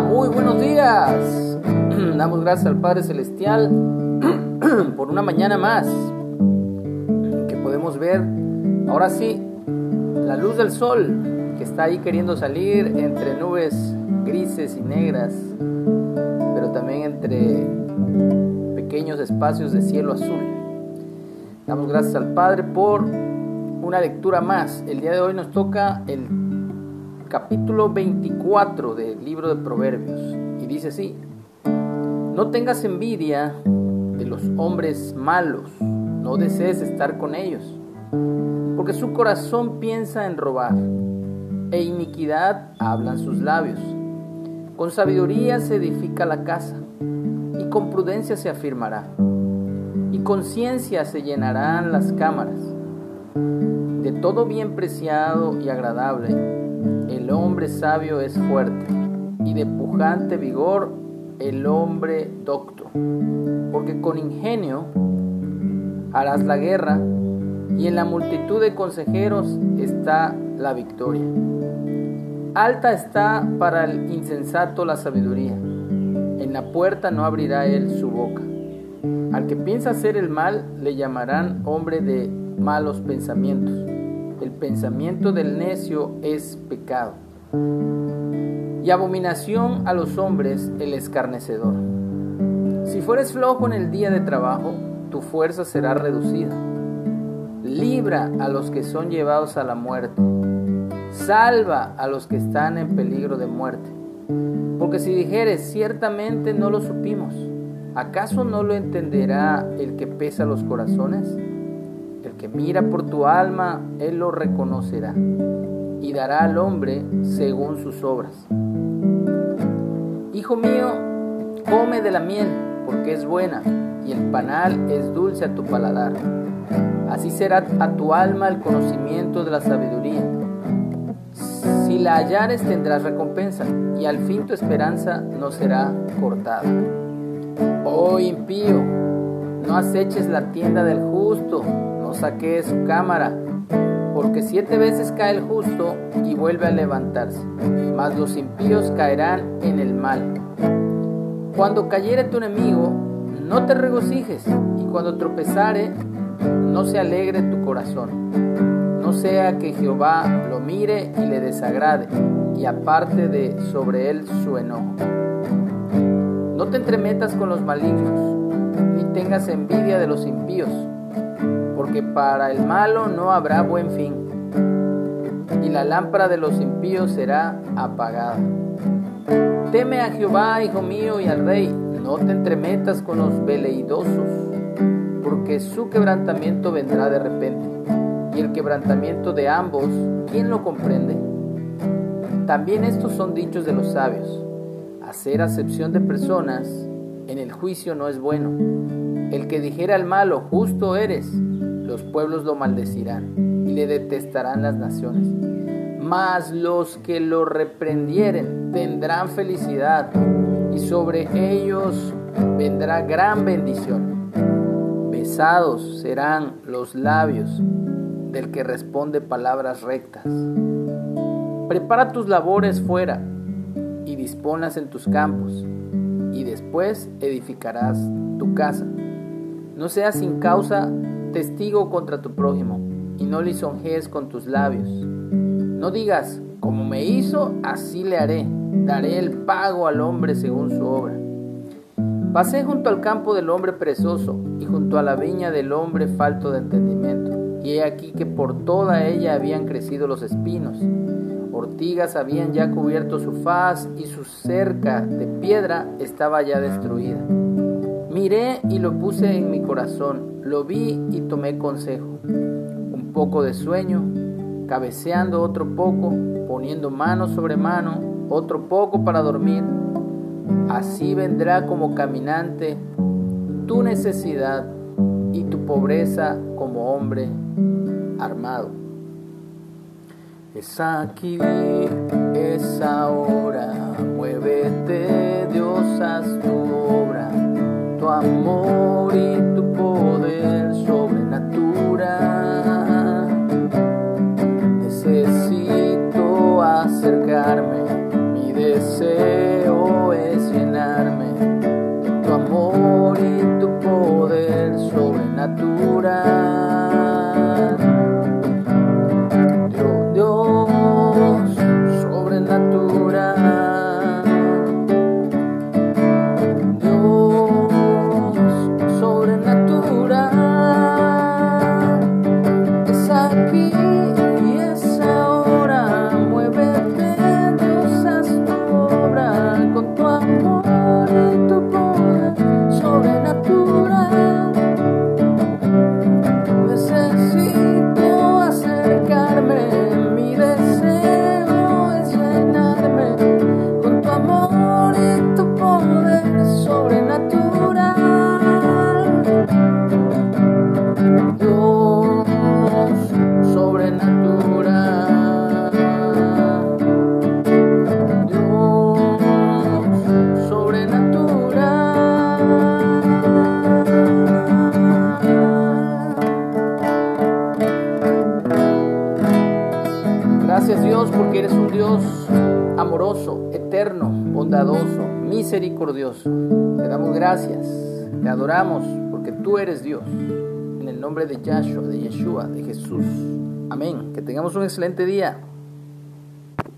Muy buenos días. Damos gracias al Padre Celestial por una mañana más que podemos ver, ahora sí, la luz del sol que está ahí queriendo salir entre nubes grises y negras, pero también entre pequeños espacios de cielo azul. Damos gracias al Padre por una lectura más. El día de hoy nos toca el capítulo 24 del libro de Proverbios y dice así, no tengas envidia de los hombres malos, no desees estar con ellos, porque su corazón piensa en robar e iniquidad hablan sus labios. Con sabiduría se edifica la casa y con prudencia se afirmará y con ciencia se llenarán las cámaras. De todo bien preciado y agradable hombre sabio es fuerte, y de pujante vigor el hombre docto, porque con ingenio harás la guerra, y en la multitud de consejeros está la victoria. Alta está para el insensato la sabiduría, en la puerta no abrirá él su boca. Al que piensa hacer el mal le llamarán hombre de malos pensamientos el pensamiento del necio es pecado. Y abominación a los hombres el escarnecedor. Si fueres flojo en el día de trabajo, tu fuerza será reducida. Libra a los que son llevados a la muerte. Salva a los que están en peligro de muerte. Porque si dijeres, ciertamente no lo supimos, ¿acaso no lo entenderá el que pesa los corazones? El que mira por tu alma, Él lo reconocerá y dará al hombre según sus obras. Hijo mío, come de la miel, porque es buena, y el panal es dulce a tu paladar. Así será a tu alma el conocimiento de la sabiduría. Si la hallares tendrás recompensa, y al fin tu esperanza no será cortada. Oh impío, no aceches la tienda del justo, saque su cámara, porque siete veces cae el justo y vuelve a levantarse, mas los impíos caerán en el mal. Cuando cayere tu enemigo, no te regocijes, y cuando tropezare, no se alegre tu corazón. No sea que Jehová lo mire y le desagrade, y aparte de sobre él su enojo. No te entremetas con los malignos, ni tengas envidia de los impíos porque para el malo no habrá buen fin, y la lámpara de los impíos será apagada. Teme a Jehová, hijo mío, y al rey, no te entremetas con los veleidosos, porque su quebrantamiento vendrá de repente, y el quebrantamiento de ambos, ¿quién lo comprende? También estos son dichos de los sabios, hacer acepción de personas en el juicio no es bueno. El que dijera al malo, justo eres, los pueblos lo maldecirán y le detestarán las naciones. Mas los que lo reprendieren tendrán felicidad y sobre ellos vendrá gran bendición. Besados serán los labios del que responde palabras rectas. Prepara tus labores fuera y disponlas en tus campos, y después edificarás tu casa. No seas sin causa testigo contra tu prójimo, y no lisonjees con tus labios. No digas, como me hizo, así le haré, daré el pago al hombre según su obra. Pasé junto al campo del hombre perezoso y junto a la viña del hombre falto de entendimiento, y he aquí que por toda ella habían crecido los espinos, ortigas habían ya cubierto su faz y su cerca de piedra estaba ya destruida. Miré y lo puse en mi corazón, lo vi y tomé consejo. Un poco de sueño, cabeceando otro poco, poniendo mano sobre mano, otro poco para dormir. Así vendrá como caminante tu necesidad y tu pobreza como hombre armado. Es aquí, es ahora, muévete, Dios, haz tu amor misericordioso. Te damos gracias, te adoramos porque tú eres Dios. En el nombre de Yahshua, de Yeshua, de Jesús. Amén. Que tengamos un excelente día.